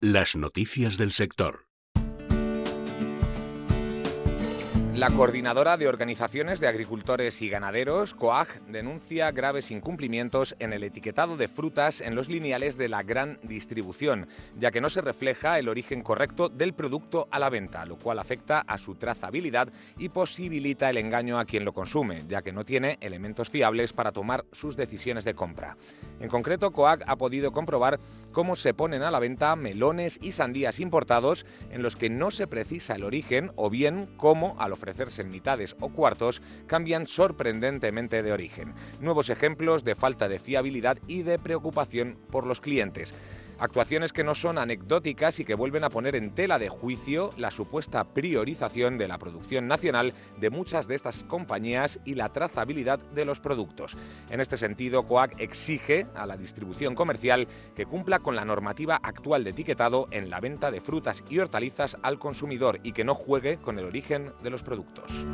Las noticias del sector. La coordinadora de organizaciones de agricultores y ganaderos, COAG, denuncia graves incumplimientos en el etiquetado de frutas en los lineales de la gran distribución, ya que no se refleja el origen correcto del producto a la venta, lo cual afecta a su trazabilidad y posibilita el engaño a quien lo consume, ya que no tiene elementos fiables para tomar sus decisiones de compra. En concreto, COAG ha podido comprobar cómo se ponen a la venta melones y sandías importados en los que no se precisa el origen o bien cómo, al ofrecer ofrecerse en mitades o cuartos cambian sorprendentemente de origen. Nuevos ejemplos de falta de fiabilidad y de preocupación por los clientes. Actuaciones que no son anecdóticas y que vuelven a poner en tela de juicio la supuesta priorización de la producción nacional de muchas de estas compañías y la trazabilidad de los productos. En este sentido, COAC exige a la distribución comercial que cumpla con la normativa actual de etiquetado en la venta de frutas y hortalizas al consumidor y que no juegue con el origen de los productos.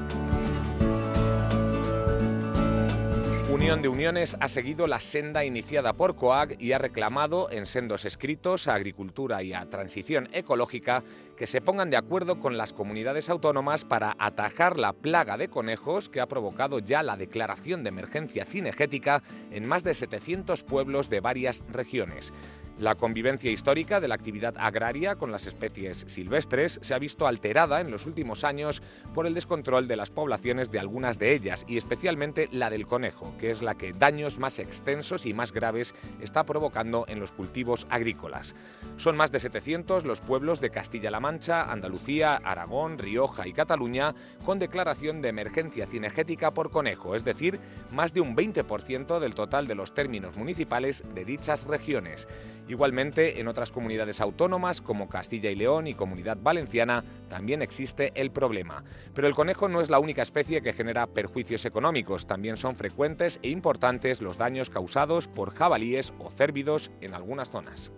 Unión de Uniones ha seguido la senda iniciada por COAG y ha reclamado en sendos escritos a Agricultura y a Transición Ecológica que se pongan de acuerdo con las comunidades autónomas para atajar la plaga de conejos que ha provocado ya la declaración de emergencia cinegética en más de 700 pueblos de varias regiones. La convivencia histórica de la actividad agraria con las especies silvestres se ha visto alterada en los últimos años por el descontrol de las poblaciones de algunas de ellas y especialmente la del conejo, que es la que daños más extensos y más graves está provocando en los cultivos agrícolas. Son más de 700 los pueblos de Castilla-La Mancha, Andalucía, Aragón, Rioja y Cataluña con declaración de emergencia cinegética por conejo, es decir, más de un 20% del total de los términos municipales de dichas regiones. Igualmente, en otras comunidades autónomas como Castilla y León y Comunidad Valenciana también existe el problema. Pero el conejo no es la única especie que genera perjuicios económicos, también son frecuentes e importantes los daños causados por jabalíes o cérvidos en algunas zonas.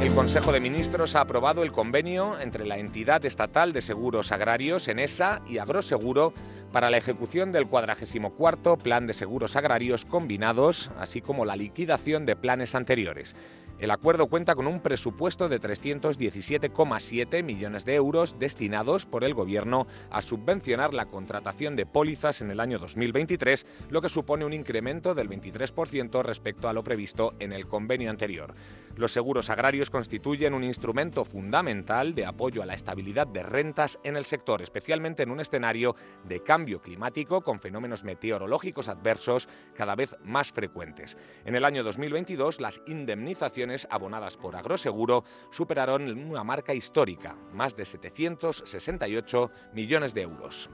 El Consejo de Ministros ha aprobado el convenio entre la entidad estatal de seguros agrarios, ENESA, y Agroseguro para la ejecución del 44 Plan de Seguros Agrarios Combinados, así como la liquidación de planes anteriores. El acuerdo cuenta con un presupuesto de 317,7 millones de euros destinados por el Gobierno a subvencionar la contratación de pólizas en el año 2023, lo que supone un incremento del 23% respecto a lo previsto en el convenio anterior. Los seguros agrarios constituyen un instrumento fundamental de apoyo a la estabilidad de rentas en el sector, especialmente en un escenario de cambio climático con fenómenos meteorológicos adversos cada vez más frecuentes. En el año 2022, las indemnizaciones abonadas por Agroseguro superaron una marca histórica, más de 768 millones de euros.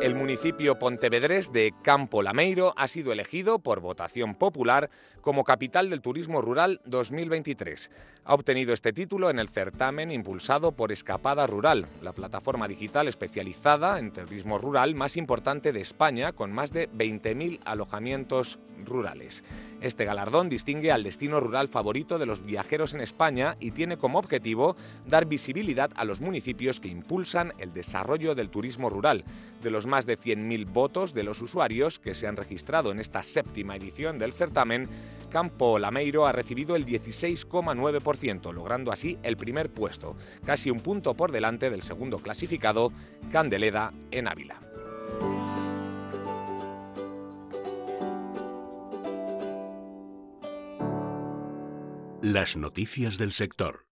El municipio pontevedrés de Campo Lameiro ha sido elegido por votación popular como capital del turismo rural 2023. Ha obtenido este título en el certamen impulsado por Escapada Rural, la plataforma digital especializada en turismo rural más importante de España, con más de 20.000 alojamientos rurales. Este galardón distingue al destino rural favorito de los viajeros en España y tiene como objetivo dar visibilidad a los municipios que impulsan el desarrollo del turismo rural. De los más de 100.000 votos de los usuarios que se han registrado en esta séptima edición del certamen, Campo Lameiro ha recibido el 16,9%, logrando así el primer puesto, casi un punto por delante del segundo clasificado, Candeleda, en Ávila. Las noticias del sector.